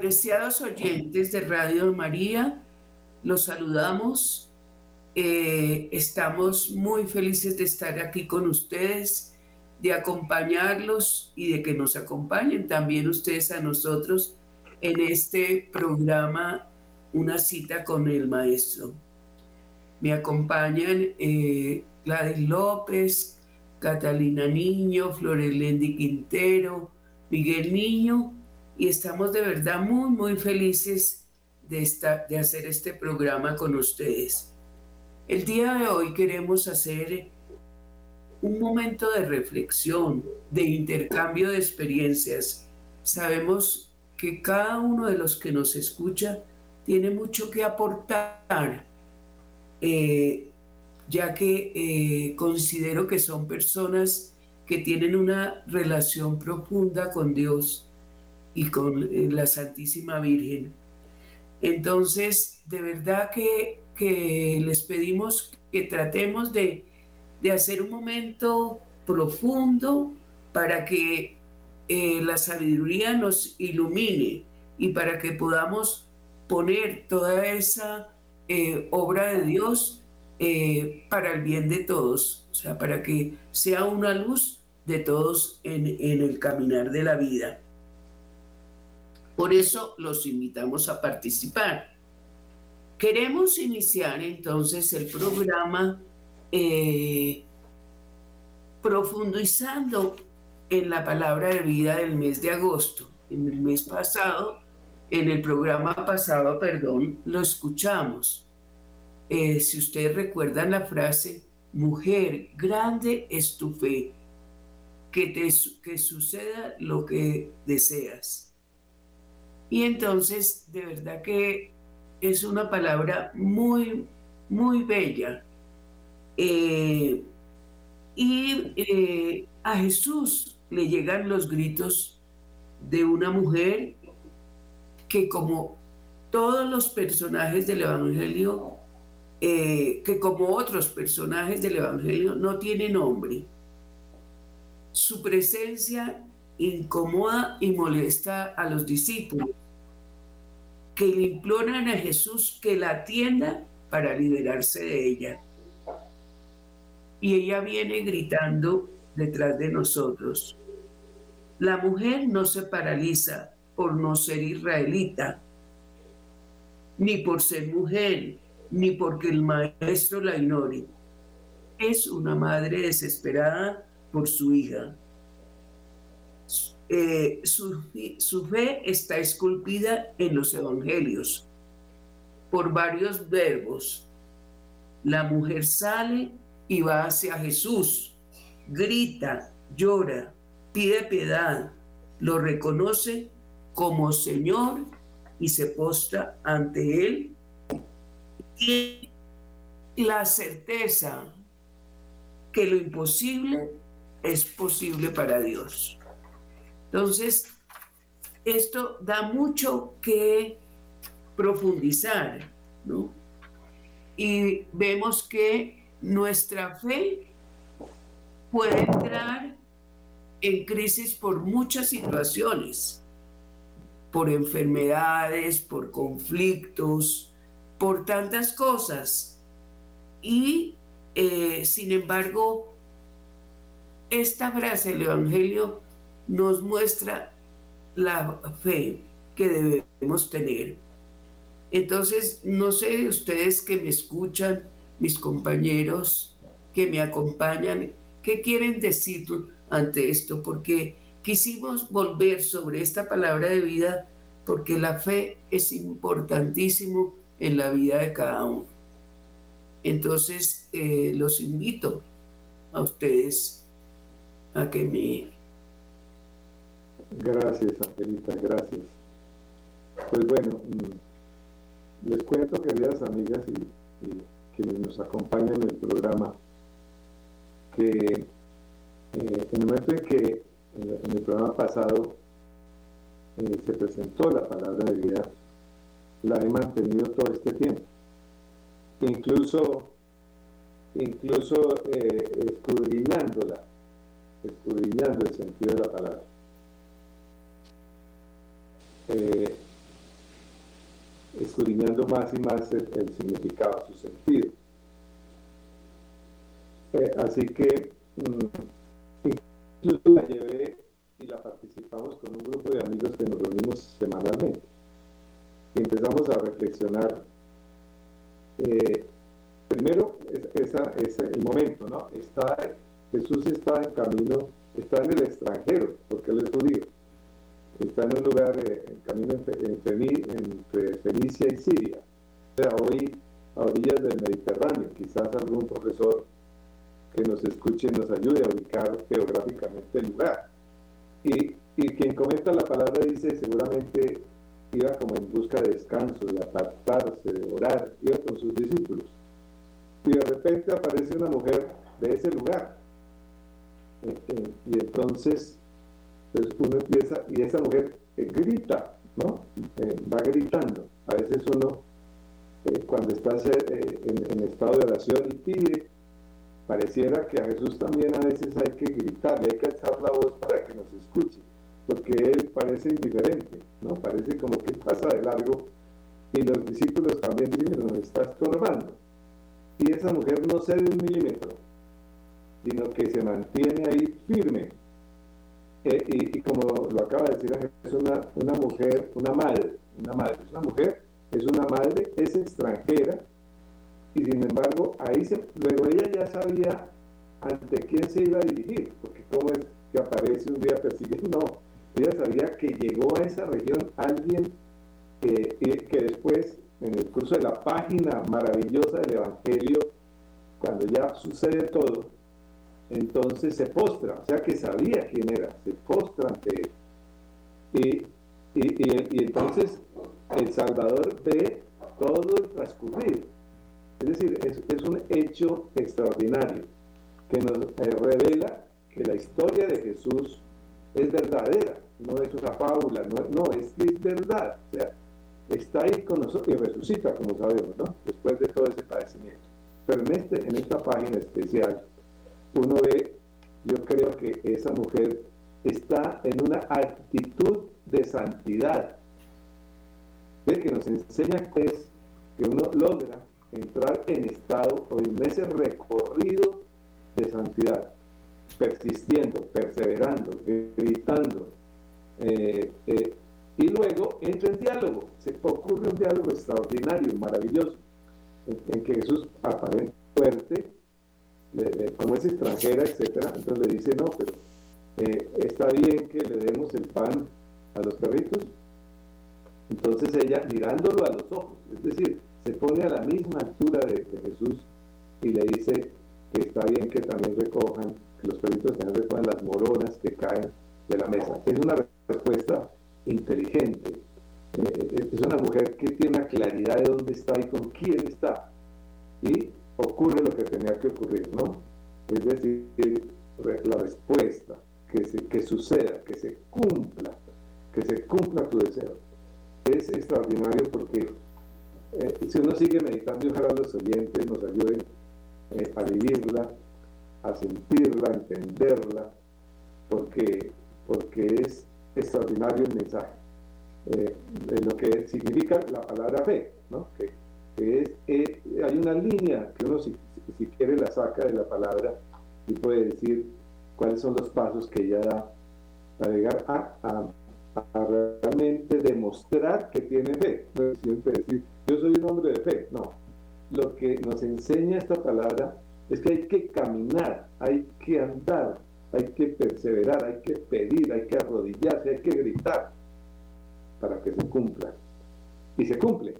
Apreciados oyentes de Radio María, los saludamos. Eh, estamos muy felices de estar aquí con ustedes, de acompañarlos y de que nos acompañen también ustedes a nosotros en este programa Una cita con el Maestro. Me acompañan eh, Gladys López, Catalina Niño, Florelendi Quintero, Miguel Niño y estamos de verdad muy, muy felices de, de hacer este programa con ustedes. El día de hoy queremos hacer un momento de reflexión, de intercambio de experiencias. Sabemos que cada uno de los que nos escucha tiene mucho que aportar, eh, ya que eh, considero que son personas que tienen una relación profunda con Dios y con eh, la Santísima Virgen. Entonces, de verdad que, les pedimos que tratemos de, hacer un momento profundo para que eh, la sabiduría nos ilumine y para que podamos poner toda esa eh, obra de Dios para el bien de todos, o sea, para que sea una luz de todos en el caminar de la vida. Por eso los invitamos a participar. Queremos iniciar entonces el programa eh, profundizando en la palabra de vida del mes de agosto. En el mes pasado, en el programa pasado, perdón, lo escuchamos. Eh, si ustedes recuerdan la frase, mujer, grande es tu fe, que, te, que suceda lo que deseas. Y entonces, de verdad que es una palabra muy, muy bella. Eh, y eh, a Jesús le llegan los gritos de una mujer que como todos los personajes del Evangelio, eh, que como otros personajes del Evangelio no tiene nombre. Su presencia incomoda y molesta a los discípulos que le imploran a Jesús que la atienda para liberarse de ella. Y ella viene gritando detrás de nosotros. La mujer no se paraliza por no ser israelita, ni por ser mujer, ni porque el maestro la ignore. Es una madre desesperada por su hija. Eh, su, su fe está esculpida en los evangelios por varios verbos. La mujer sale y va hacia Jesús, grita, llora, pide piedad, lo reconoce como Señor y se postra ante Él. Y la certeza que lo imposible es posible para Dios. Entonces, esto da mucho que profundizar, ¿no? Y vemos que nuestra fe puede entrar en crisis por muchas situaciones, por enfermedades, por conflictos, por tantas cosas. Y, eh, sin embargo, esta frase del Evangelio nos muestra la fe que debemos tener. Entonces, no sé ustedes que me escuchan, mis compañeros que me acompañan, ¿qué quieren decir ante esto? Porque quisimos volver sobre esta palabra de vida porque la fe es importantísimo en la vida de cada uno. Entonces, eh, los invito a ustedes a que me Gracias, Angelita, gracias. Pues bueno, mm, les cuento, queridas amigas y, quienes nos acompañan en el programa, que eh, en el momento en que en el programa pasado eh, se presentó la palabra de vida, la he mantenido todo este tiempo. Incluso, incluso eh, escudriñándola, escudriñando el sentido de la palabra. Eh, escudriñando más y más el, significado, su sentido. Eh, así que mm, incluso la llevé y la participamos con un grupo de amigos que nos reunimos semanalmente. Y empezamos a reflexionar. Eh, primero, es el momento, ¿no? Está, Jesús está en camino, está en el extranjero, porque él es judío está en un lugar, eh, en camino entre, Fenicia y Siria, o sea, hoy a orillas del Mediterráneo. Quizás algún profesor que nos escuche nos ayude a ubicar geográficamente el lugar. Y, y quien comenta la palabra dice, seguramente iba como en busca de descanso, de apartarse, de orar, iba con sus discípulos. Y de repente aparece una mujer de ese lugar. Eh, eh, y entonces entonces uno empieza, y esa mujer eh, grita, ¿no? Eh, va gritando. A veces uno, eh, cuando está en, estado de oración y pide, pareciera que a Jesús también a veces hay que gritar, hay que alzar la voz para que nos escuche, porque Él parece indiferente, ¿no? Parece como que pasa de largo y los discípulos también dicen, nos está estorbando. Y esa mujer no cede un milímetro, sino que se mantiene ahí firme y, como lo acaba de decir es una, una mujer, una madre, una madre, es una mujer, es una madre, es extranjera, y sin embargo, ahí se, luego ella ya sabía ante quién se iba a dirigir, porque como es que aparece un día persiguiendo, no, ella sabía que llegó a esa región alguien que, que después, en el curso de la página maravillosa del Evangelio, cuando ya sucede todo, entonces se postra, o sea que sabía quién era, se postra ante él. Y, entonces el Salvador ve todo el transcurrir. Es decir, es, un hecho extraordinario que nos eh, revela que la historia de Jesús es verdadera, no es una fábula, no, es, es verdad. O sea, está ahí con nosotros y resucita, como sabemos, ¿no? Después de todo ese padecimiento. Pero en, este, en esta página especial, uno ve, yo creo que esa mujer está en una actitud de santidad. Ve que nos enseña es que uno logra entrar en estado o en ese recorrido de santidad, persistiendo, perseverando, gritando. Eh, eh, y luego entra en diálogo, se ocurre un diálogo extraordinario, maravilloso, en, en que Jesús aparece fuerte, como es extranjera, etcétera, entonces le dice, no, pero eh, está bien que le demos el pan a los perritos. Entonces ella, mirándolo a los ojos, es decir, se pone a la misma altura de, Jesús y le dice que está bien que también recojan, que los perritos también recojan las moronas que caen de la mesa. Es una respuesta inteligente. Eh, es una mujer que tiene claridad de dónde está y con quién está. Y ocurre lo que tenía que ocurrir, ¿no? Es decir, la respuesta, que, se, que suceda, que se cumpla, que se cumpla tu deseo. Es extraordinario porque eh, si uno sigue meditando y ojalá los oyentes nos ayuden eh, a vivirla, a sentirla, a entenderla, porque, porque es extraordinario el mensaje. Eh, lo que significa la palabra fe, ¿no? Es, eh, hay una línea que uno si, quiere la saca de la palabra y puede decir cuáles son los pasos que ella da para llegar a, realmente demostrar que tiene fe. No es siempre decir, yo soy un hombre de fe. No. Lo que nos enseña esta palabra es que hay que caminar, hay que andar, hay que perseverar, hay que pedir, hay que arrodillarse, hay que gritar para que se cumpla. Y se cumple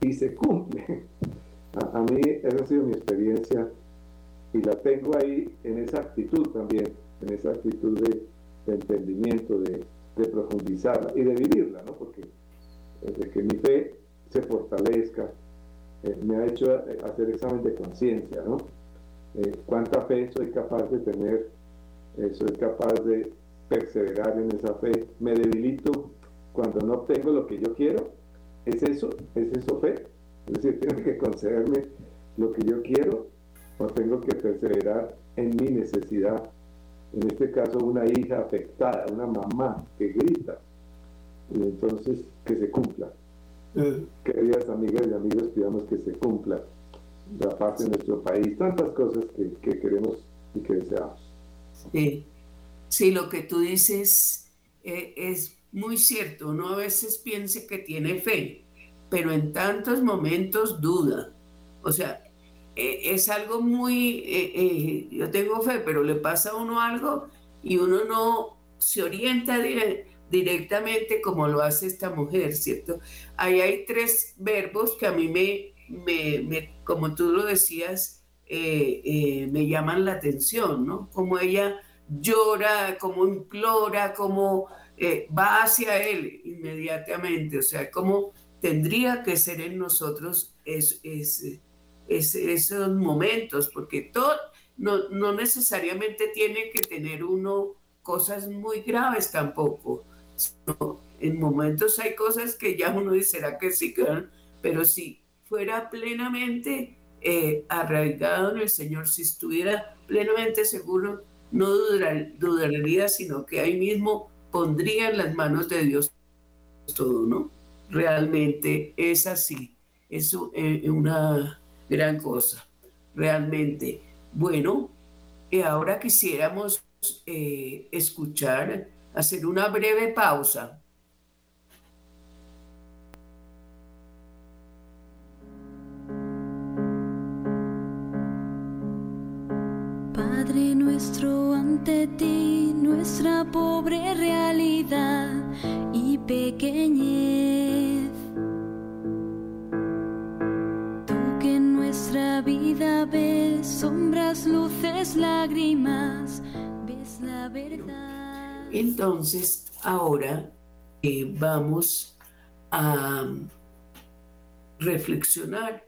y se cumple. A, mí esa ha sido mi experiencia y la tengo ahí en esa actitud también, en esa actitud de, entendimiento, de, profundizarla y de vivirla, ¿no? Porque desde que mi fe se fortalezca, eh, me ha hecho eh, hacer examen de conciencia, ¿no? Eh, ¿Cuánta fe soy capaz de tener? soy capaz de perseverar en esa fe. Me debilito cuando no obtengo lo que yo quiero ¿Es eso? ¿Es eso fe? Es decir, tengo que concederme lo que yo quiero o tengo que perseverar en mi necesidad. En este caso, una hija afectada, una mamá que grita. Y entonces, que se cumpla. Eh. Queridas amigas y amigos, pidamos que se cumpla la paz en nuestro país, tantas cosas que, queremos y que deseamos. Sí. sí, lo que tú dices eh, es muy cierto. Uno a veces piensa que tiene fe, pero en tantos momentos duda. O sea, e, es algo muy, e, yo tengo fe, pero le pasa a uno algo y uno no se orienta directamente como lo hace esta mujer, ¿cierto? Ahí hay tres verbos que a mí me, me, como tú lo decías, eh, eh, me llaman la atención, ¿no? Como ella llora, como implora, como eh, va hacia él inmediatamente, o sea, como tendría que ser en nosotros es, esos momentos, porque todo, no, no necesariamente tiene que tener uno cosas muy graves tampoco. en momentos hay cosas que ya uno dice, ¿será que sí? Pero si fuera plenamente eh, arraigado en el Señor, si estuviera plenamente seguro, no dudaría, sino que ahí mismo pondría en las manos de Dios todo, ¿no? Realmente es así, es eh, una gran cosa, realmente. Bueno, y ahora quisiéramos eh, escuchar, hacer una breve pausa. Nuestro, ante ti nuestra pobre realidad y pequeñez. Tú que en nuestra vida ves sombras, luces, lágrimas la verdad. Entonces, ahora eh, vamos a reflexionar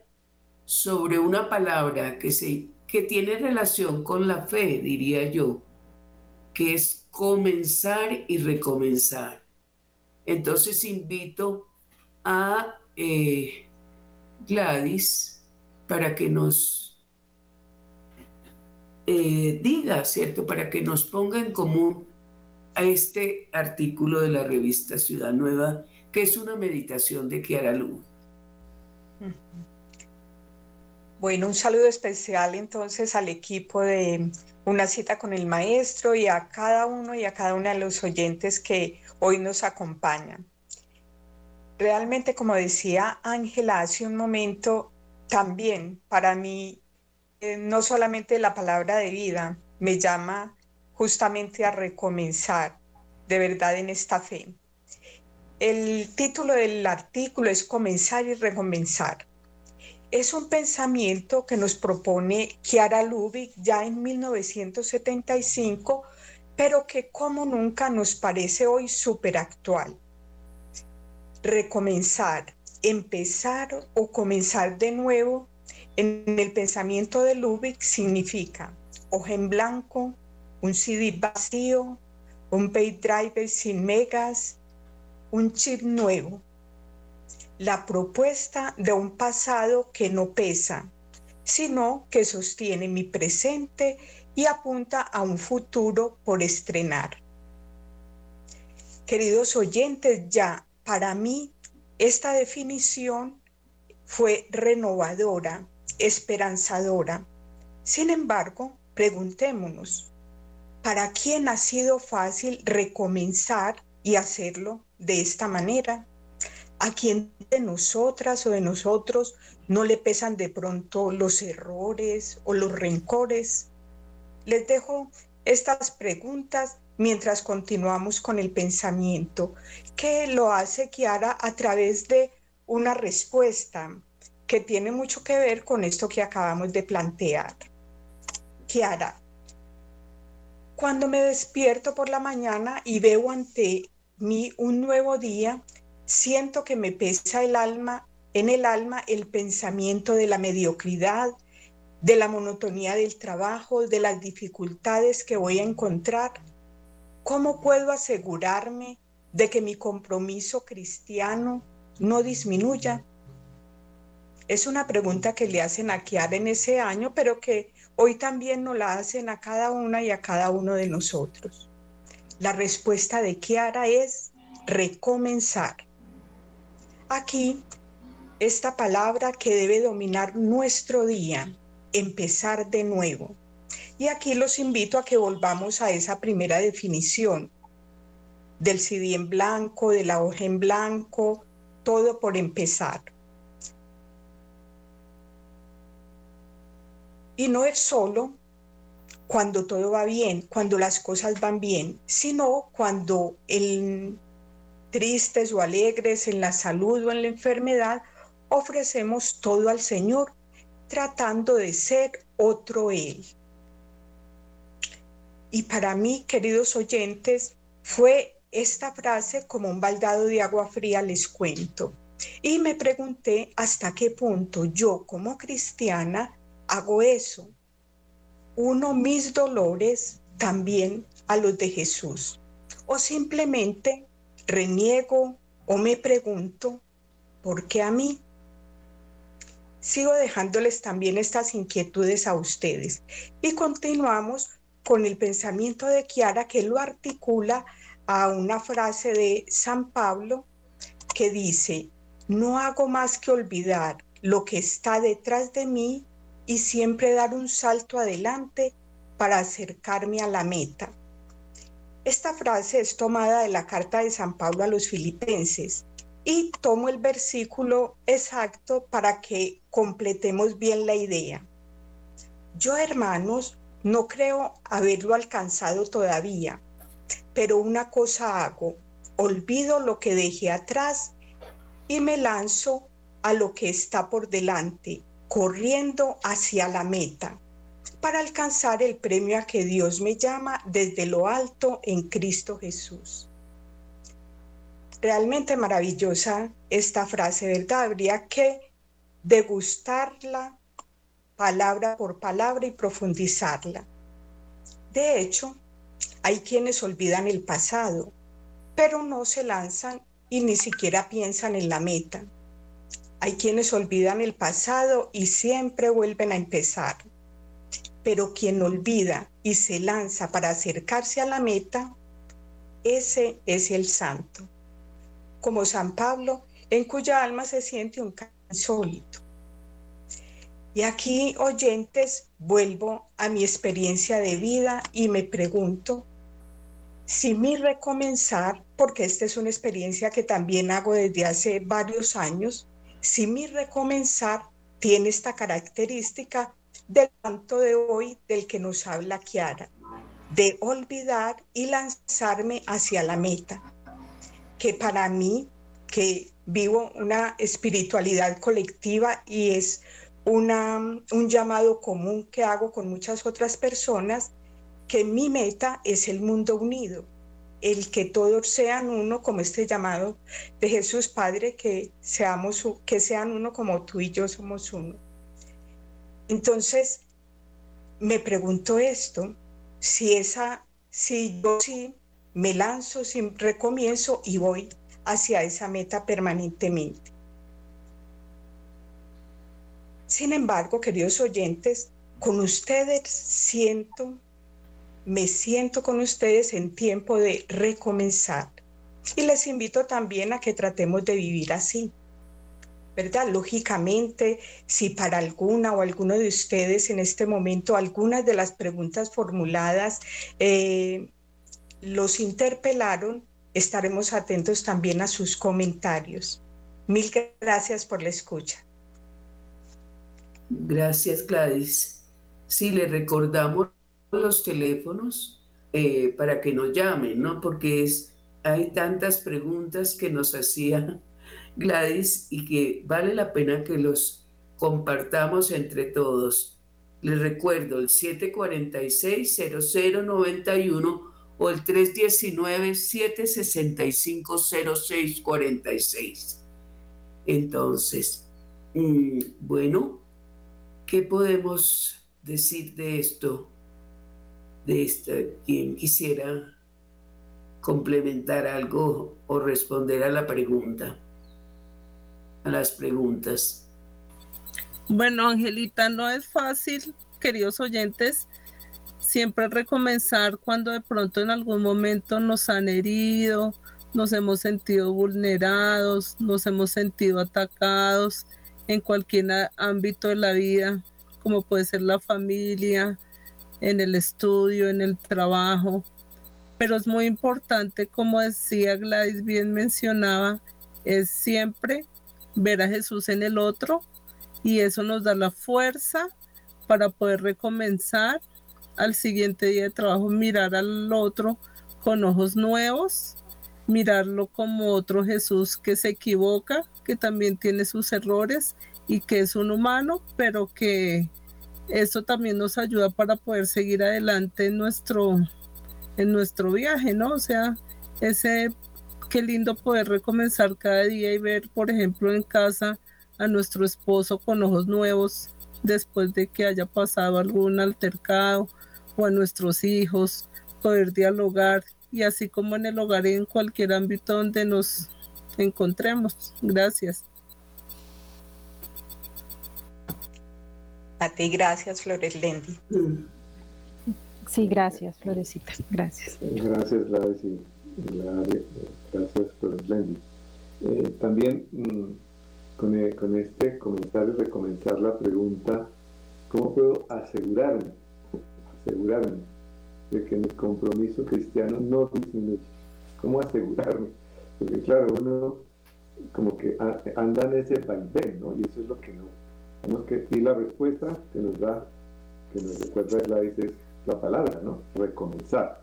sobre una palabra que, se, que tiene relación con la fe, diría yo, que es comenzar y recomenzar. Entonces invito a eh, Gladys para que nos eh, diga, ¿cierto? Para que nos ponga en común a este artículo de la revista Ciudad Nueva, que es una meditación de Kiara Lu. Bueno, un saludo especial entonces al equipo de Una cita con el maestro y a cada uno y a cada una de los oyentes que hoy nos acompañan. Realmente, como decía Ángela hace un momento, también para mí eh, no solamente la palabra de vida, me llama justamente a recomenzar de verdad en esta fe. El título del artículo es Comenzar y Recomenzar. Es un pensamiento que nos propone Chiara Lubick ya en 1975, pero que como nunca nos parece hoy súper actual. Recomenzar, empezar o comenzar de nuevo en el pensamiento de Lubick significa hoja en blanco, un CD vacío, un pay driver sin megas, un chip nuevo. La propuesta de un pasado que no pesa, sino que sostiene mi presente y apunta a un futuro por estrenar. Queridos oyentes, ya para mí esta definición fue renovadora esperanzadora. Sin embargo, preguntémonos, ¿para quién ha sido fácil recomenzar y hacerlo de esta manera? ¿A quién de nosotras o de nosotros no le pesan de pronto los errores o los rencores? Les dejo estas preguntas mientras continuamos con el pensamiento, que lo hace Kiara a través de una respuesta que tiene mucho que ver con esto que acabamos de plantear. Kiara, cuando me despierto por la mañana y veo ante mí un nuevo día, siento que me pesa el alma, en el alma el pensamiento de la mediocridad, de la monotonía del trabajo, de las dificultades que voy a encontrar. ¿Cómo puedo asegurarme de que mi compromiso cristiano no disminuya? Es una pregunta que le hacen a Kiara en ese año, pero que hoy también nos la hacen a cada una y a cada uno de nosotros. La respuesta de Kiara es recomenzar. Aquí, esta palabra que debe dominar nuestro día, empezar de nuevo. Y aquí los invito a que volvamos a esa primera definición del CD en blanco, de la hoja en blanco, todo por empezar. Y no es solo cuando todo va bien, cuando las cosas van bien, sino cuando el tristes o alegres en la salud o en la enfermedad, ofrecemos todo al Señor, tratando de ser otro Él. Y para mí, queridos oyentes, fue esta frase como un baldado de agua fría, les cuento. Y me pregunté hasta qué punto yo como cristiana hago eso. Uno mis dolores también a los de Jesús. O simplemente reniego o me pregunto, ¿por qué a mí? Sigo dejándoles también estas inquietudes a ustedes y continuamos con el pensamiento de Kiara que lo articula a una frase de San Pablo que dice, no hago más que olvidar lo que está detrás de mí y siempre dar un salto adelante para acercarme a la meta. Esta frase es tomada de la carta de San Pablo a los filipenses y tomo el versículo exacto para que completemos bien la idea. Yo, hermanos, no creo haberlo alcanzado todavía, pero una cosa hago, olvido lo que dejé atrás y me lanzo a lo que está por delante, corriendo hacia la meta, para alcanzar el premio a que Dios me llama desde lo alto en Cristo Jesús. Realmente maravillosa esta frase, ¿verdad? Habría que degustarla palabra por palabra y profundizarla. De hecho, hay quienes olvidan el pasado, pero no se lanzan y ni siquiera piensan en la meta. Hay quienes olvidan el pasado y siempre vuelven a empezar. Pero quien olvida y se lanza para acercarse a la meta, ese es el santo. Como San Pablo, en cuya alma se siente un sólido. Y aquí, oyentes, vuelvo a mi experiencia de vida y me pregunto si mi recomenzar, porque esta es una experiencia que también hago desde hace varios años, si mi recomenzar tiene esta característica del canto de hoy del que nos habla Kiara, de olvidar y lanzarme hacia la meta, que para mí, que vivo una espiritualidad colectiva y es una, un llamado común que hago con muchas otras personas, que mi meta es el mundo unido, el que todos sean uno, como este llamado de Jesús Padre, que, seamos, que sean uno como tú y yo somos uno. Entonces, me pregunto esto, si esa, si yo sí me lanzo, si recomienzo y voy hacia esa meta permanentemente. Sin embargo, queridos oyentes, con ustedes siento, me siento con ustedes en tiempo de recomenzar. Y les invito también a que tratemos de vivir así. ¿Verdad? Lógicamente, si para alguna o alguno de ustedes en este momento algunas de las preguntas formuladas eh, los interpelaron, estaremos atentos también a sus comentarios. Mil gracias por la escucha. Gracias, Gladys. Sí, le recordamos los teléfonos eh, para que nos llamen, ¿no? Porque es, hay tantas preguntas que nos hacía Gladys y que vale la pena que los compartamos entre todos. Les recuerdo el 746-0091 o el 319-765-0646. Entonces, mm, bueno, ¿Qué podemos decir de esto? De esto, quien quisiera complementar algo o responder a la pregunta, las preguntas. Bueno, Angelita, no es fácil, queridos oyentes, siempre recomenzar cuando de pronto en algún momento nos han herido nos hemos sentido vulnerados, nos hemos sentido atacados en cualquier ámbito de la vida, como puede ser la familia, en el estudio, en el trabajo. Pero es muy importante, como decía Gladys bien mencionaba, es siempre ver a Jesús en el otro y eso nos da la fuerza para poder recomenzar al siguiente día de trabajo, mirar al otro con ojos nuevos, mirarlo como otro Jesús que se equivoca, que también tiene sus errores y que es un humano, pero que eso también nos ayuda para poder seguir adelante en nuestro, en nuestro viaje, ¿no? O sea, ese qué lindo poder recomenzar cada día y ver, por ejemplo, en casa a nuestro esposo con ojos nuevos después de que haya pasado algún altercado o a nuestros hijos, poder dialogar y así como en el hogar en cualquier ámbito donde nos encontremos. Gracias. A ti, gracias, Flores Lendi. Sí, gracias, Florecita. Gracias. Gracias, Flores Gracias, Flores Lendi. Eh, también mm, con, eh, con, este comentario de comenzar la pregunta, ¿cómo puedo asegurarme, asegurarme de que mi compromiso cristiano no disminuye? ¿Cómo asegurarme? Porque claro, uno como que anda en ese vaivén, ¿no? Y eso es lo que no que, y la respuesta que nos da, que nos recuerda Gladys es la palabra, ¿no? Recomenzar.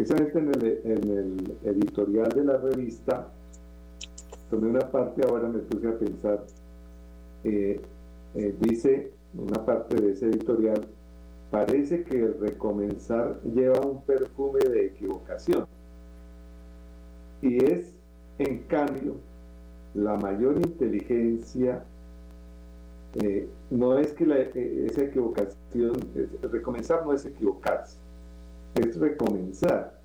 Precisamente en el, en el editorial de la revista, tomé una parte, ahora me puse a pensar, eh, eh, dice una parte de ese editorial, parece que el recomenzar lleva un perfume de equivocación. Y es, en cambio, la mayor inteligencia eh, no es que eh, esa equivocación, recomenzar no es equivocarse, es recomenzar.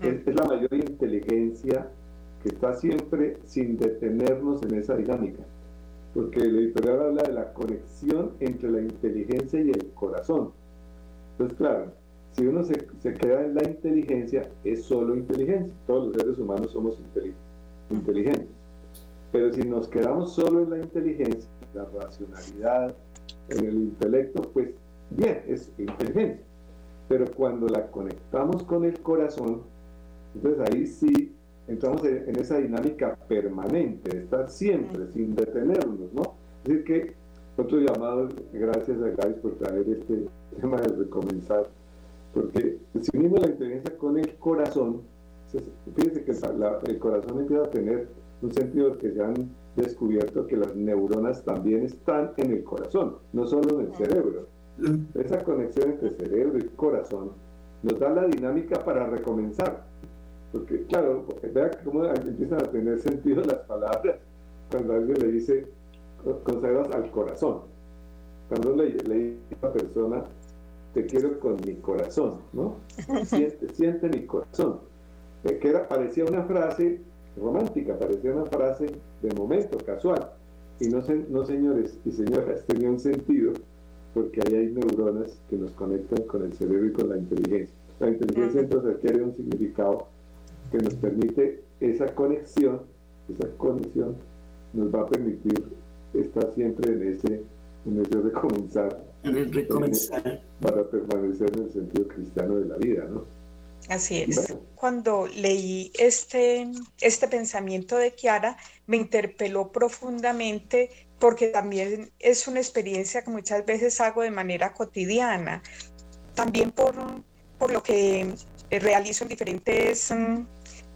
Es, la mayor inteligencia que está siempre sin detenernos en esa dinámica. Porque el editorial habla de la conexión entre la inteligencia y el corazón. Entonces, claro, si uno se, se queda en la inteligencia, es solo inteligencia. Todos los seres humanos somos inteligentes. Pero si nos quedamos solo en la inteligencia, la racionalidad, en el intelecto, pues bien, es inteligencia. Pero cuando la conectamos con el corazón, entonces ahí sí entramos en, esa dinámica permanente, de estar siempre, sin detenernos, ¿no? Es decir, que otro llamado, gracias a Gaby por traer este tema de recomenzar, porque si unimos la inteligencia con el corazón, fíjense que el corazón empieza a tener un sentido que se han descubierto que las neuronas también están en el corazón, no solo en el cerebro. Esa conexión entre cerebro y corazón nos da la dinámica para recomenzar. Porque, claro, vea cómo empiezan a tener sentido las palabras cuando alguien le dice conservas al corazón. Cuando le, dice a una persona, te quiero con mi corazón, ¿no? Siente, siente mi corazón. Eh, que era, parecía una frase romántica, parecía una frase de momento, casual. Y no, no señores y señoras, tenía un sentido porque ahí hay neuronas que nos conectan con el cerebro y con la inteligencia. La inteligencia entonces adquiere un significado que nos permite esa conexión, esa conexión nos va a permitir estar siempre en ese, en ese recomenzar, en el recomenzar. para permanecer en el sentido cristiano de la vida, ¿no? Así es. Cuando leí este, este pensamiento de Kiara, me interpeló profundamente porque también es una experiencia que muchas veces hago de manera cotidiana. También por, por lo que realizo en diferentes mm,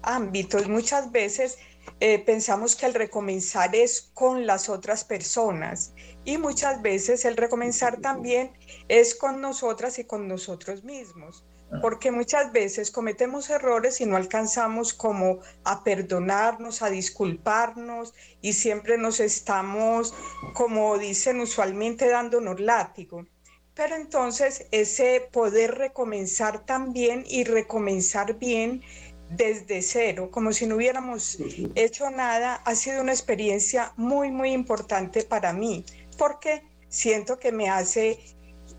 ámbitos. Muchas veces eh, pensamos que el recomenzar es con las otras personas y muchas veces el recomenzar también es con nosotras y con nosotros mismos porque muchas veces cometemos errores y no alcanzamos como a perdonarnos, a disculparnos y siempre nos estamos, como dicen usualmente, dándonos látigo. Pero entonces ese poder recomenzar también y recomenzar bien desde cero, como si no hubiéramos hecho nada, ha sido una experiencia muy, muy importante para mí, porque siento que me hace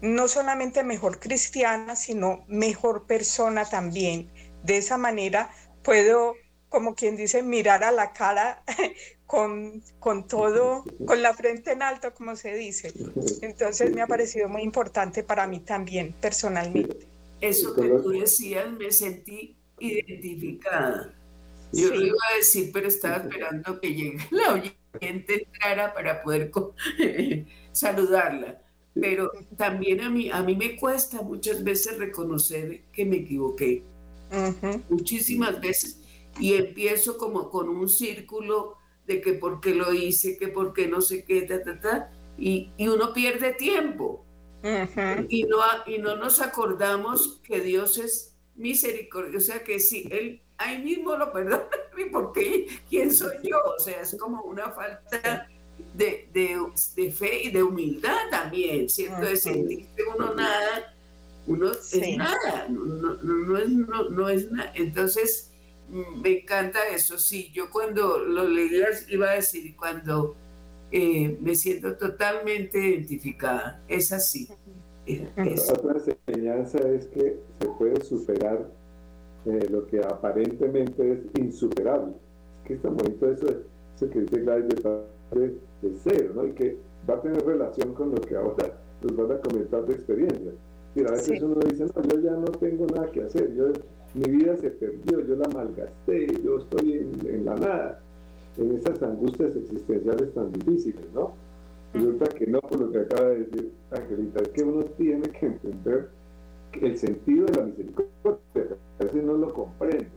no solamente mejor cristiana, sino mejor persona también. De esa manera puedo como quien dice, mirar a la cara con, con todo, con la frente en alto, como se dice. Entonces me ha parecido muy importante para mí también, personalmente. Eso que tú decías, me sentí identificada. Yo lo iba a decir, pero estaba esperando que llegue la oyente entrara para poder saludarla. Pero también a mí, a mí me cuesta muchas veces reconocer que me equivoqué. Muchísimas veces y empiezo como con un círculo de que por qué lo hice, que por qué no sé qué, ta, ta, ta, y, y uno pierde tiempo. y, no, y no nos acordamos que Dios es misericordia, o sea que si Él ahí mismo lo perdona, porque ¿quién soy yo? O sea, es como una falta de, de, de fe y de humildad también, ¿cierto? De sentir que uno nada, uno es nada, no, no, es, no, no es nada. Entonces, me encanta eso, sí. Yo cuando lo leía iba a decir, cuando eh, me siento totalmente identificada, es así. Otra enseñanza es que se puede superar eh, lo que aparentemente es insuperable. Es que está bonito eso, eso que dice Gladys de, de cero, ¿no? Y que va a tener relación con lo que ahora nos van a comentar de experiencia. Mira, a veces uno dice, no, yo ya no tengo nada que hacer, yo mi vida se perdió, yo la malgasté, yo estoy en, la nada, en esas angustias existenciales tan difíciles, ¿no? Resulta que no, por lo que acaba de decir Angelita, es que uno tiene que entender el sentido de la misericordia, a veces no lo comprende,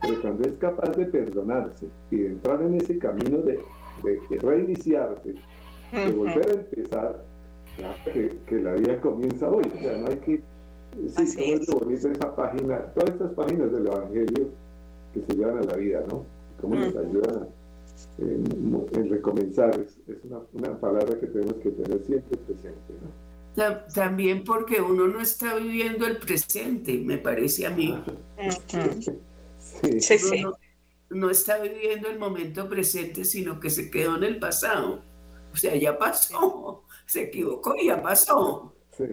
pero cuando es capaz de perdonarse y de entrar en ese camino de, de, reiniciarse, de volver a empezar, que, que, la vida comienza hoy, o sea, no hay que Sí, cómo es esa página, todas estas páginas del Evangelio que se llevan a la vida, ¿no? Cómo nos ayudan en, recomenzar. Es, una, una, palabra que tenemos que tener siempre presente, ¿no? También porque uno no está viviendo el presente, me parece a mí. sí. Sí, sí. No, no, está viviendo el momento presente, sino que se quedó en el pasado. O sea, ya pasó, se equivocó y ya pasó. Sí.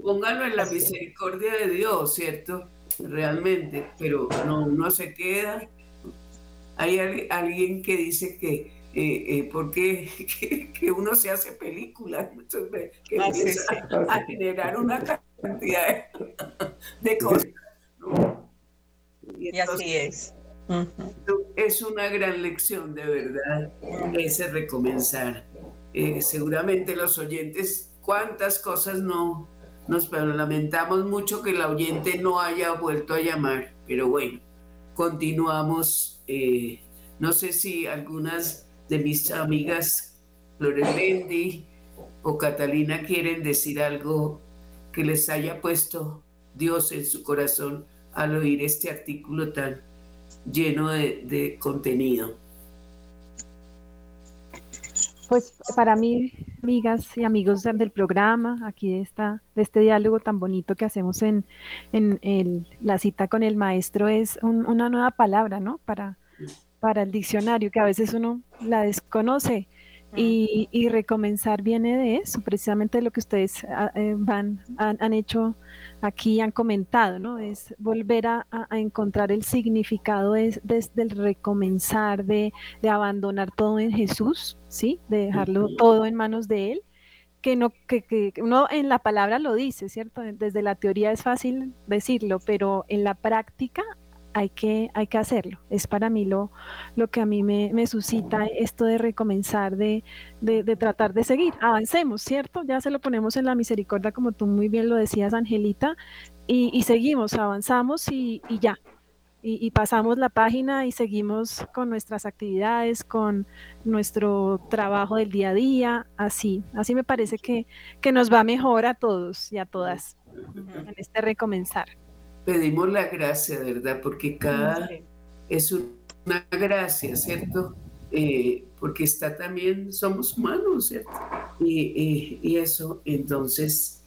Póngalo en la misericordia de Dios, ¿cierto? Realmente, pero no, no se queda. Hay alguien que dice que eh, eh porque que, uno se hace películas, que ah, empieza a generar una cantidad de, cosas. Y, así es. Es una gran lección, de verdad, ese recomenzar. Eh, seguramente los oyentes, cuántas cosas no, nos lamentamos mucho que la oyente no haya vuelto a llamar, pero bueno, continuamos. Eh, no sé si algunas de mis amigas Lorendi o Catalina quieren decir algo que les haya puesto Dios en su corazón al oír este artículo tan lleno de contenido. Pues para mí, amigas y amigos del programa, aquí está, de este diálogo tan bonito que hacemos en, en, la cita con el maestro, es una nueva palabra, ¿no? Para, para el diccionario, que a veces uno la desconoce. Y, y recomenzar viene de eso, precisamente de lo que ustedes ah, eh, van, han, han hecho aquí han comentado, ¿no? Es volver a, encontrar el significado desde el recomenzar, de, abandonar todo en Jesús, ¿sí? De dejarlo todo en manos de Él. Que, no, que, que uno en la palabra lo dice, ¿cierto? Desde la teoría es fácil decirlo, pero en la práctica hay que, hay que hacerlo. Es para mí lo, lo que a mí me, suscita esto de recomenzar, de, de, tratar de seguir. Avancemos, ¿cierto? Ya se lo ponemos en la misericordia, como tú muy bien lo decías, Angelita, y, seguimos, avanzamos y, ya. Y, pasamos la página y seguimos con nuestras actividades, con nuestro trabajo del día a día, así. Así me parece que, que nos va mejor a todos y a todas en este recomenzar pedimos la gracia, ¿verdad? Porque cada es una gracia, ¿cierto? Eh, porque está también, somos humanos, ¿cierto? Y, eso, entonces,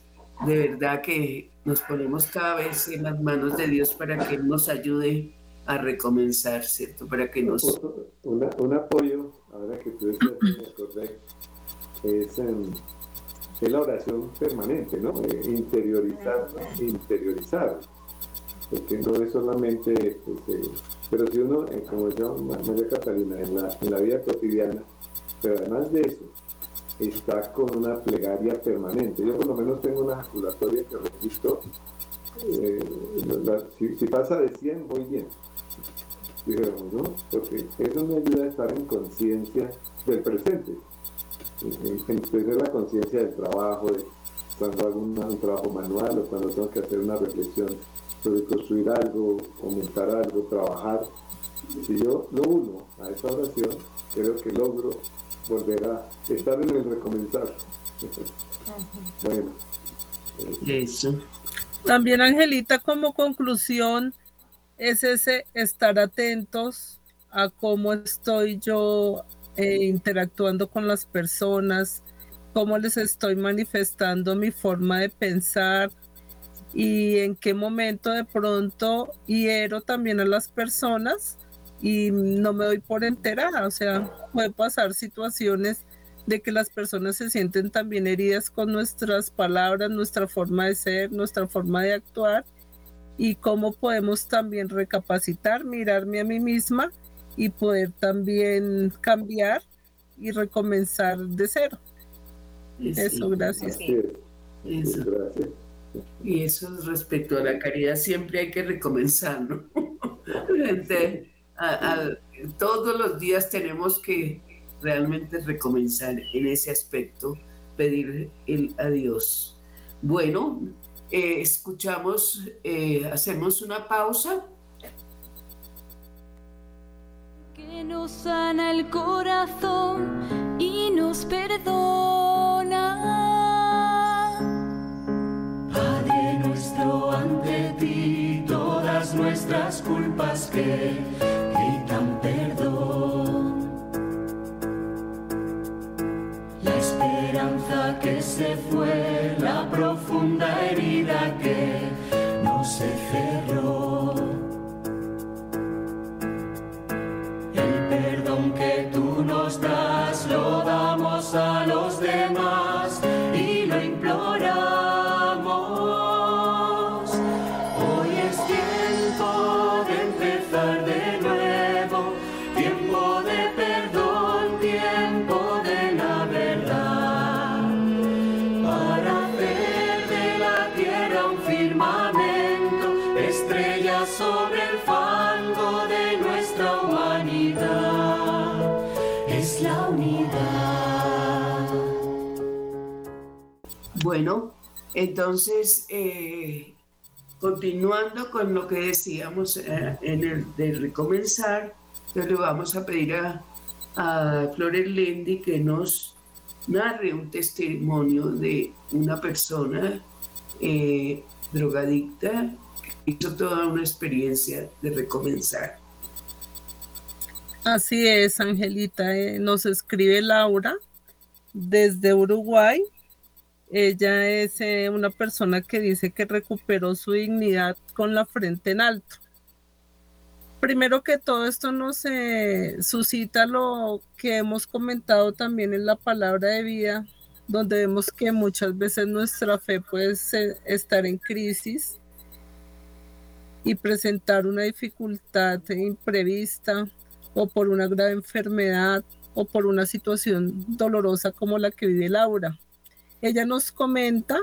de verdad que nos ponemos cada vez en las manos de Dios para que nos ayude a recomenzar, ¿cierto? Para que nos... un apoyo, ahora que tú estás es, es la oración permanente, ¿no? Eh, interiorizar, interiorizar porque no es solamente, este, pero si uno, eh, como yo, María Catalina, en la, en la vida cotidiana, pero además de eso, está con una plegaria permanente. Yo por lo menos tengo una ejaculatoria que registro, eh, si, pasa de 100, voy bien. Digamos, ¿no? Porque eso me ayuda a estar en conciencia del presente, en, tener la conciencia del trabajo, de cuando hago un trabajo manual o cuando tengo que hacer una reflexión sobre construir algo, aumentar algo, trabajar. Si yo lo uno a esa oración, creo que logro volver a estar en el recomenzar. bueno. Eso. También, Angelita, como conclusión, es ese estar atentos a cómo estoy yo eh, interactuando con las personas, cómo les estoy manifestando mi forma de pensar y en qué momento de pronto hiero también a las personas y no me doy por enterada. O sea, puede pasar situaciones de que las personas se sienten también heridas con nuestras palabras, nuestra forma de ser, nuestra forma de actuar y cómo podemos también recapacitar, mirarme a mí misma y poder también cambiar y recomenzar de cero. Eso, gracias. Eso. Y eso respecto a la caridad siempre hay que recomenzar, ¿no? todos los días tenemos que realmente recomenzar en ese aspecto, pedir el adiós. Bueno, eh, escuchamos, eh, hacemos una pausa. Que nos sana el corazón y nos perdona. Nuestras culpas que que se fue, la profunda herida que no se cerró. El perdón que tú nos das lo damos a los demás Bueno, entonces, eh, continuando con lo que decíamos eh, en el de recomenzar, le vamos a pedir a, Flores Lendi que nos narre un testimonio de una persona eh, drogadicta hizo toda una experiencia de recomenzar. Así es, Angelita. nos escribe Laura desde Uruguay ella es eh, una persona que dice que recuperó su dignidad con la frente en alto. Primero que todo esto nos eh, suscita lo que hemos comentado también en la palabra de vida, donde vemos que muchas veces nuestra fe puede estar en crisis y presentar una dificultad imprevista o por una grave enfermedad o por una situación dolorosa como la que vive Laura. Ella nos comenta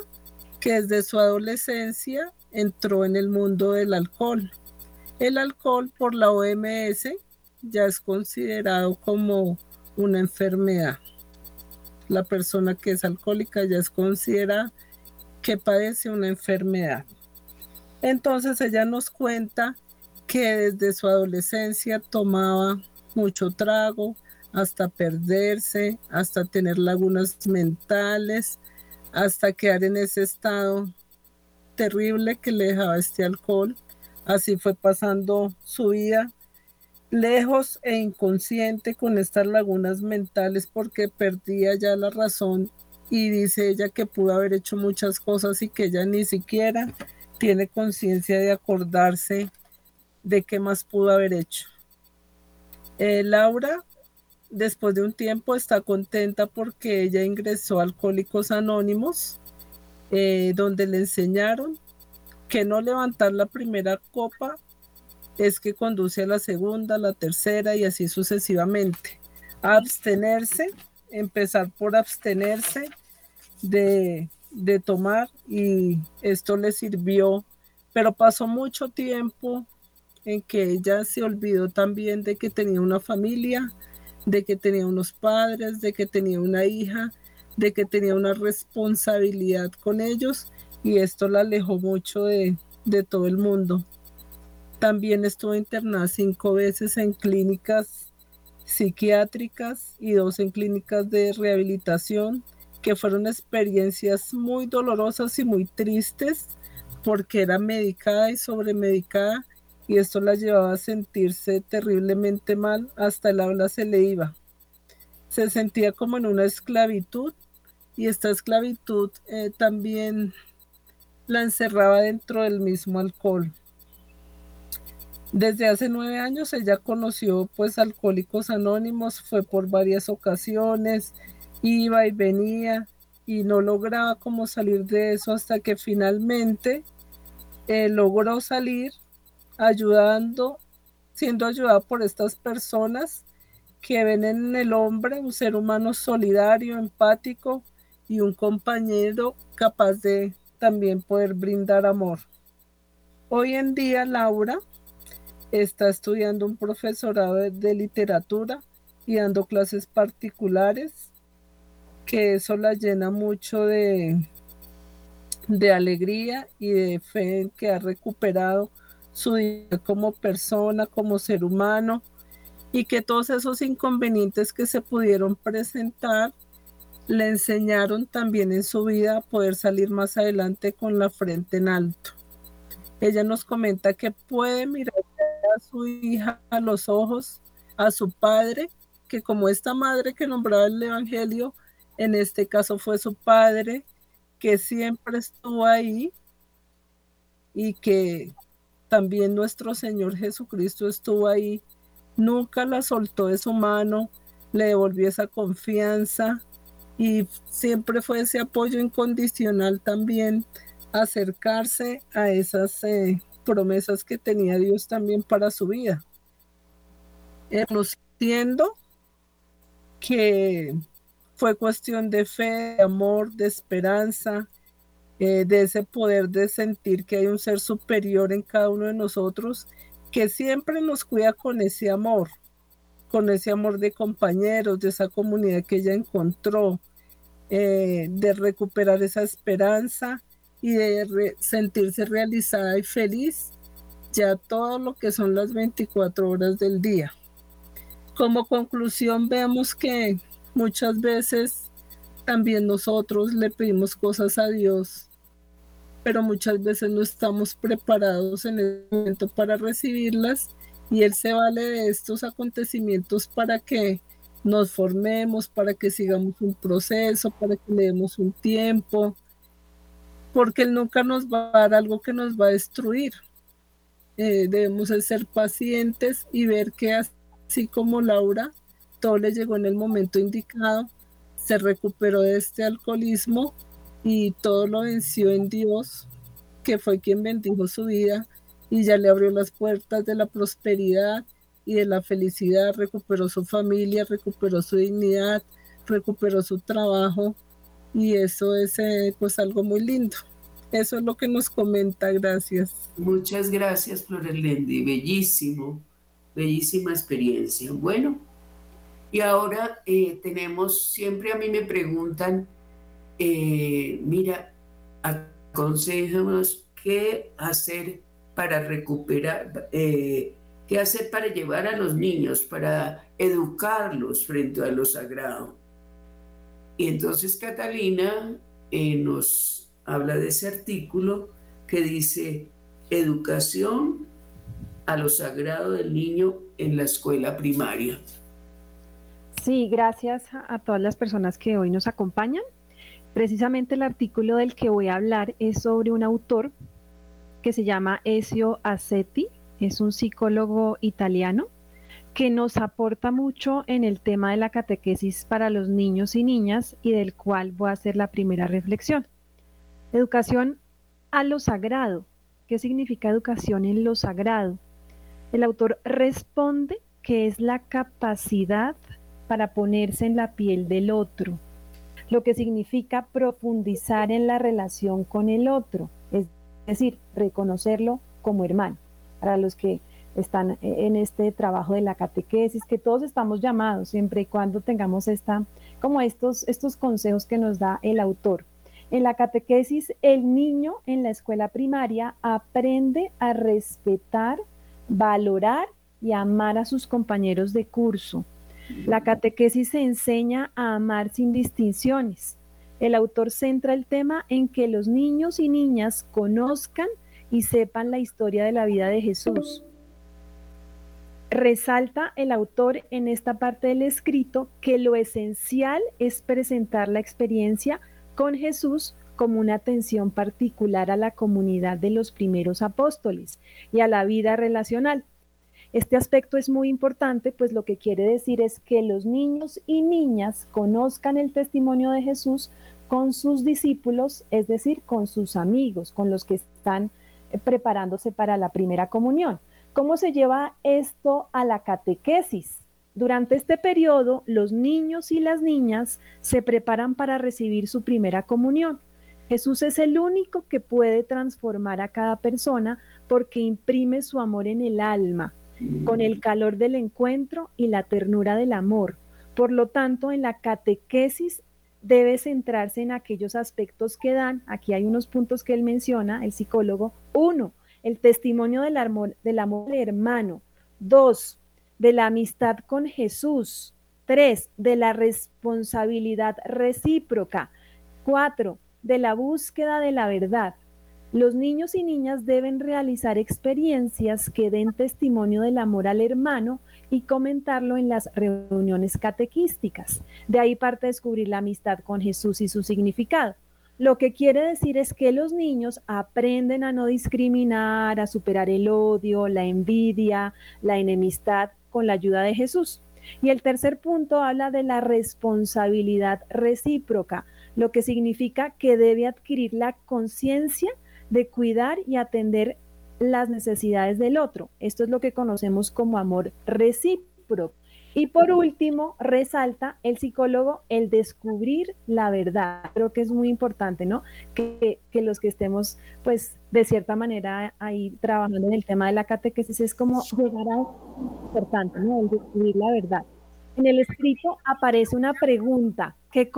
que desde su adolescencia entró en el mundo del alcohol. El alcohol por la OMS ya es considerado como una enfermedad. La persona que es alcohólica ya es considerada que padece una enfermedad. Entonces ella nos cuenta que desde su adolescencia tomaba mucho trago, hasta perderse, hasta tener lagunas mentales, hasta quedar en ese estado terrible que le dejaba este alcohol. Así fue pasando su vida lejos e inconsciente con estas lagunas mentales porque perdía ya la razón y dice ella que pudo haber hecho muchas cosas y que ella ni siquiera tiene conciencia de acordarse de qué más pudo haber hecho. Eh, Laura después de un tiempo está contenta porque ella ingresó a Alcohólicos Anónimos, eh, donde le enseñaron que no levantar la primera copa es que conduce a la segunda, la tercera y así sucesivamente. Abstenerse, empezar por abstenerse de, de tomar y esto le sirvió, pero pasó mucho tiempo en que ella se olvidó también de que tenía una familia, de que tenía unos padres, de que tenía una hija, de que tenía una responsabilidad con ellos y esto la alejó mucho de, de todo el mundo. También estuvo internada cinco veces en clínicas psiquiátricas y dos en clínicas de rehabilitación, que fueron experiencias muy dolorosas y muy tristes porque era medicada y sobremedicada y esto la llevaba a sentirse terriblemente mal, hasta el habla se le iba. Se sentía como en una esclavitud y esta esclavitud eh, también la encerraba dentro del mismo alcohol. Desde hace nueve años ella conoció pues Alcohólicos Anónimos, fue por varias ocasiones, iba y venía y no lograba como salir de eso hasta que finalmente eh, logró salir ayudando, siendo ayudada por estas personas que ven en el hombre un ser humano solidario, empático y un compañero capaz de también poder brindar amor. Hoy en día Laura está estudiando un profesorado de, literatura y dando clases particulares, que eso la llena mucho de, de alegría y de fe en que ha recuperado su vida como persona, como ser humano, y que todos esos inconvenientes que se pudieron presentar le enseñaron también en su vida a poder salir más adelante con la frente en alto. Ella nos comenta que puede mirar a su hija a los ojos, a su padre, que como esta madre que nombraba el Evangelio, en este caso fue su padre, que siempre estuvo ahí y que también nuestro Señor Jesucristo estuvo ahí, nunca la soltó de su mano, le devolvió esa confianza y siempre fue ese apoyo incondicional también acercarse a esas eh, promesas que tenía Dios también para su vida. Entiendo que fue cuestión de fe, de amor, de esperanza, eh, de ese poder de sentir que hay un ser superior en cada uno de nosotros que siempre nos cuida con ese amor, con ese amor de compañeros, de esa comunidad que ella encontró, eh, de recuperar esa esperanza y de sentirse realizada y feliz ya todo lo que son las 24 horas del día. Como conclusión vemos que muchas veces también nosotros le pedimos cosas a Dios, pero muchas veces no estamos preparados en el momento para recibirlas y Él se vale de estos acontecimientos para que nos formemos, para que sigamos un proceso, para que le demos un tiempo, porque Él nunca nos va a dar algo que nos va a destruir. Eh, debemos ser pacientes y ver que así como Laura, todo le llegó en el momento indicado, se recuperó de este alcoholismo y todo lo venció en Dios, que fue quien bendijo su vida y ya le abrió las puertas de la prosperidad y de la felicidad, recuperó su familia, recuperó su dignidad, recuperó su trabajo y eso es eh, pues algo muy lindo. Eso es lo que nos comenta, gracias. Muchas gracias, Florelendi, bellísimo, bellísima experiencia. Bueno, y ahora eh, tenemos, siempre a mí me preguntan, eh, mira, aconsejanos qué hacer para recuperar, qué hacer para llevar a los niños, para educarlos frente a lo sagrado. Y entonces Catalina eh, nos habla de ese artículo que dice educación a lo sagrado del niño en la escuela primaria. Sí, gracias a todas las personas que hoy nos acompañan. Precisamente el artículo del que voy a hablar es sobre un autor que se llama Ezio Acetti, es un psicólogo italiano que nos aporta mucho en el tema de la catequesis para los niños y niñas y del cual voy a hacer la primera reflexión. Educación a lo sagrado. ¿qué significa educación en lo sagrado? El autor responde que es la capacidad para ponerse en la piel del otro, lo que significa profundizar en la relación con el otro, es decir, reconocerlo como hermano. Para los que están en este trabajo de la catequesis, que todos estamos llamados siempre y cuando tengamos esta, como estos, estos consejos que nos da el autor. En la catequesis, el niño en la escuela primaria aprende a respetar, valorar y amar a sus compañeros de curso. La catequesis se enseña a amar sin distinciones. El autor centra el tema en que los niños y niñas conozcan y sepan la historia de la vida de Jesús. Resalta el autor en esta parte del escrito que lo esencial es presentar la experiencia con Jesús como una atención particular a la comunidad de los primeros apóstoles y a la vida relacional. Este aspecto es muy importante, pues lo que quiere decir es que los niños y niñas conozcan el testimonio de Jesús con sus discípulos, es decir, con sus amigos, con los que están eh, preparándose para la primera comunión. ¿Cómo se lleva esto a la catequesis? Durante este periodo, los niños y las niñas se preparan para recibir su primera comunión. Jesús es el único que puede transformar a cada persona porque imprime su amor en el alma, con el calor del encuentro y la ternura del amor. Por lo tanto, en la catequesis debe centrarse en aquellos aspectos que dan, aquí hay unos puntos que él menciona, el psicólogo, uno, el testimonio del amor del, hermano, dos, de la amistad con Jesús, tres, de la responsabilidad recíproca, cuatro, de la búsqueda de la verdad. Los niños y niñas deben realizar experiencias que den testimonio del amor al hermano y comentarlo en las reuniones catequísticas. De ahí parte descubrir la amistad con Jesús y su significado. Lo que quiere decir es que los niños aprenden a no discriminar, a superar el odio, la envidia, la enemistad con la ayuda de Jesús. Y el tercer punto habla de la responsabilidad recíproca, lo que significa que debe adquirir la conciencia de cuidar y atender las necesidades del otro. Esto es lo que conocemos como amor recíproco. Y por último, resalta el psicólogo el descubrir la verdad. Creo que es muy importante, ¿no? Que, que, los que estemos, pues, de cierta manera ahí trabajando en el tema de la catequesis es como jugar a importante, ¿no? El descubrir la verdad. En el escrito aparece una pregunta que,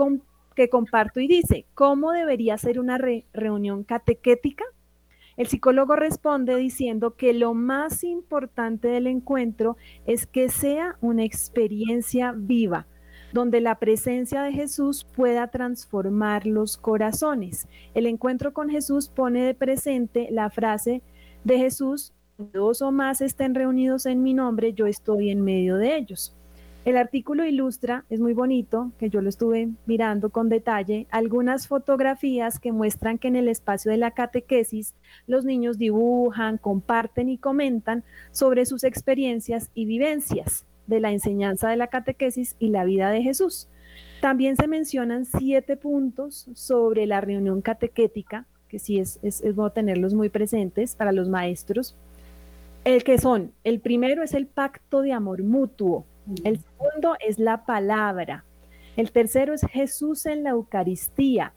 que comparto y dice, ¿cómo debería ser una reunión catequética? El psicólogo responde diciendo que lo más importante del encuentro es que sea una experiencia viva, donde la presencia de Jesús pueda transformar los corazones. El encuentro con Jesús pone de presente la frase de Jesús, dos o más estén reunidos en mi nombre, yo estoy en medio de ellos. El artículo ilustra, es muy bonito, que yo lo estuve mirando con detalle, algunas fotografías que muestran que en el espacio de la catequesis los niños dibujan, comparten y comentan sobre sus experiencias y vivencias de la enseñanza de la catequesis y la vida de Jesús. También se mencionan siete puntos sobre la reunión catequética, que sí es, es, es bueno tenerlos muy presentes para los maestros. El que son, el primero es el pacto de amor mutuo, el segundo es la palabra. El tercero es Jesús en la Eucaristía.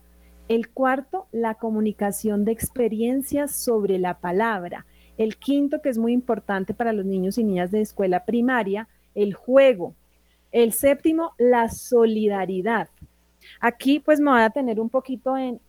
El cuarto, la comunicación de experiencias sobre la palabra. El quinto, que es muy importante para los niños y niñas de escuela primaria, el juego. El séptimo, la solidaridad. Aquí pues me voy a tener un poquito en,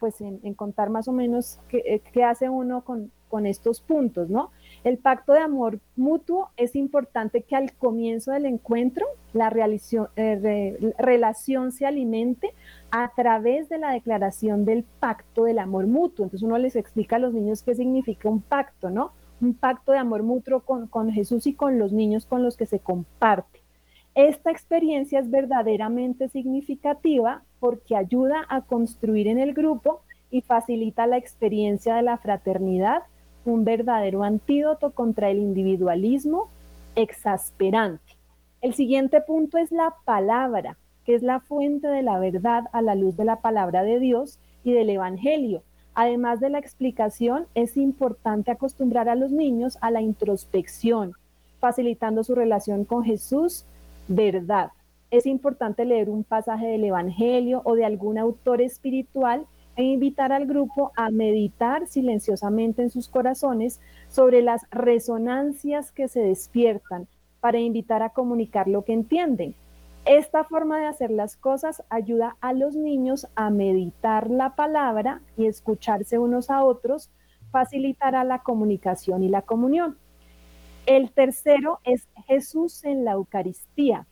pues, en, contar más o menos qué, eh, qué hace uno con, con estos puntos, ¿no? El pacto de amor mutuo es importante que al comienzo del encuentro la eh, relación se alimente a través de la declaración del pacto del amor mutuo. Entonces uno les explica a los niños qué significa un pacto, ¿no? Un pacto de amor mutuo con, con Jesús y con los niños con los que se comparte. Esta experiencia es verdaderamente significativa porque ayuda a construir en el grupo y facilita la experiencia de la fraternidad un verdadero antídoto contra el individualismo exasperante. El siguiente punto es la palabra, que es la fuente de la verdad a la luz de la palabra de Dios y del Evangelio. Además de la explicación, es importante acostumbrar a los niños a la introspección, facilitando su relación con Jesús, verdad. Es importante leer un pasaje del Evangelio o de algún autor espiritual e invitar al grupo a meditar silenciosamente en sus corazones sobre las resonancias que se despiertan para invitar a comunicar lo que entienden. Esta forma de hacer las cosas ayuda a los niños a meditar la palabra y escucharse unos a otros, facilitará la comunicación y la comunión. El tercero es Jesús en la Eucaristía.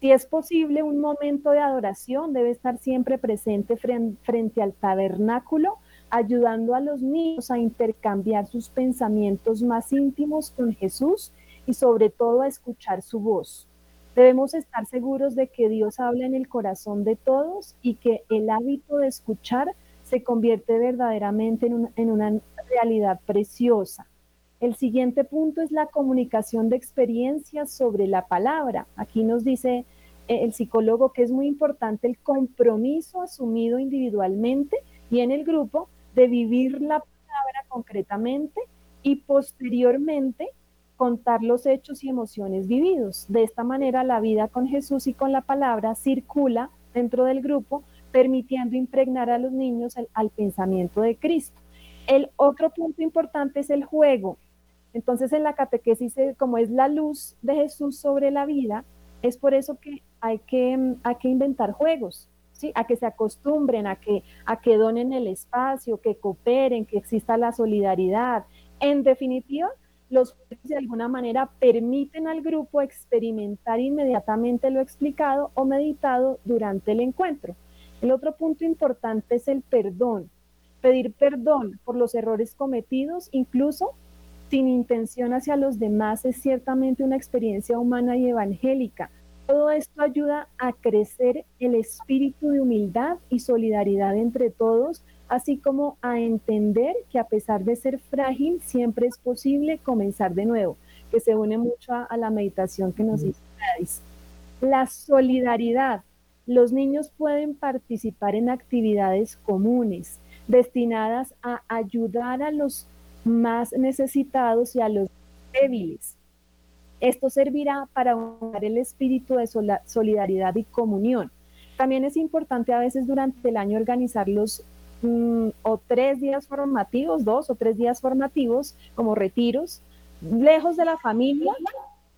Si es posible, un momento de adoración debe estar siempre presente frente al tabernáculo, ayudando a los niños a intercambiar sus pensamientos más íntimos con Jesús y sobre todo a escuchar su voz. Debemos estar seguros de que Dios habla en el corazón de todos y que el hábito de escuchar se convierte verdaderamente en, una realidad preciosa. El siguiente punto es la comunicación de experiencias sobre la palabra. Aquí nos dice eh, el psicólogo que es muy importante el compromiso asumido individualmente y en el grupo de vivir la palabra concretamente y posteriormente contar los hechos y emociones vividos. De esta manera, la vida con Jesús y con la palabra circula dentro del grupo, permitiendo impregnar a los niños al, pensamiento de Cristo. El otro punto importante es el juego. Entonces, en la catequesis, eh, como es la luz de Jesús sobre la vida, es por eso que hay que, hay que inventar juegos, ¿sí? a que se acostumbren, a que, a que donen el espacio, que cooperen, que exista la solidaridad. En definitiva, los juegos de alguna manera permiten al grupo experimentar inmediatamente lo explicado o meditado durante el encuentro. El otro punto importante es el perdón. Pedir perdón por los errores cometidos, incluso sin intención hacia los demás, es ciertamente una experiencia humana y evangélica. Todo esto ayuda a crecer el espíritu de humildad y solidaridad entre todos así como a entender que a pesar de ser frágil, siempre es posible comenzar de nuevo, que se une mucho a, la meditación que nos hizo La solidaridad. Los niños pueden participar en actividades comunes destinadas a ayudar a los más necesitados y a los débiles. Esto servirá para unir el espíritu de solidaridad y comunión. También es importante a veces durante el año organizar los Mm, o tres días formativos, dos o tres días formativos como retiros, lejos de la familia,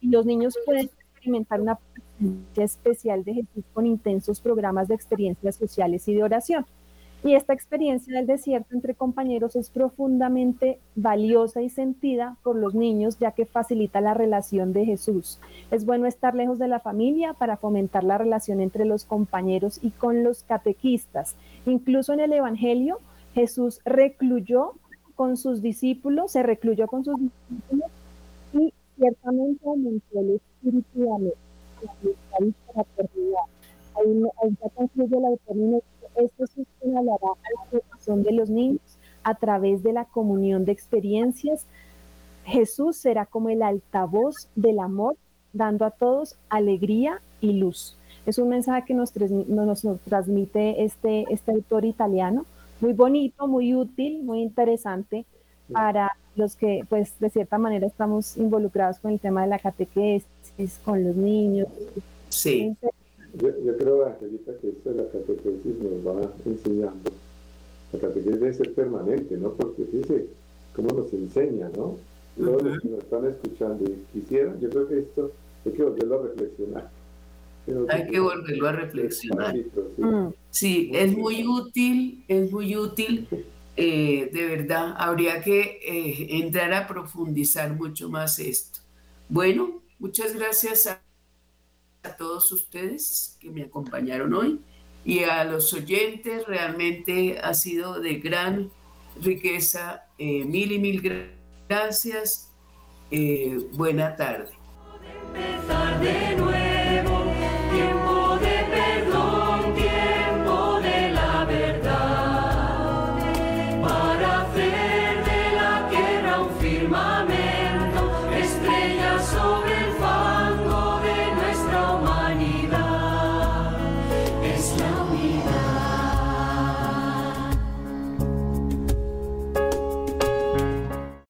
y los niños pueden experimentar una presencia especial de Jesús con intensos programas de experiencias sociales y de oración. Y esta experiencia del desierto entre compañeros es profundamente valiosa y sentida por los niños, ya que facilita la relación de Jesús. Es bueno estar lejos de la familia para fomentar la relación entre los compañeros y con los catequistas. Incluso en el Evangelio, Jesús recluyó con sus discípulos, se recluyó con sus discípulos y ciertamente aumentó el espíritu. Ahí, ya concluye autor esto hablará a la corazón de los niños a través de la comunión de experiencias. Jesús será como el altavoz del amor, dando a todos alegría y luz. Es un mensaje que nos, nos, transmite este, este autor italiano, muy bonito, muy útil, muy interesante para los que, pues, de cierta manera estamos involucrados con el tema de la catequesis, con los niños. Sí. Yo, yo creo, Angelita, que esto de la catequesis nos va enseñando. La catequesis debe ser permanente, ¿no? Porque fíjese cómo nos enseña, ¿no? Todos los que nos están escuchando y quisieran, yo creo que esto hay que volverlo a reflexionar. Hay que volverlo a reflexionar. Sí, es muy útil, es muy útil. Eh, de verdad, habría que eh, entrar a profundizar mucho más esto. Bueno, muchas gracias a a todos ustedes que me acompañaron hoy y a los oyentes. Realmente ha sido de gran riqueza. Eh, mil y mil gracias. Eh, buena tarde.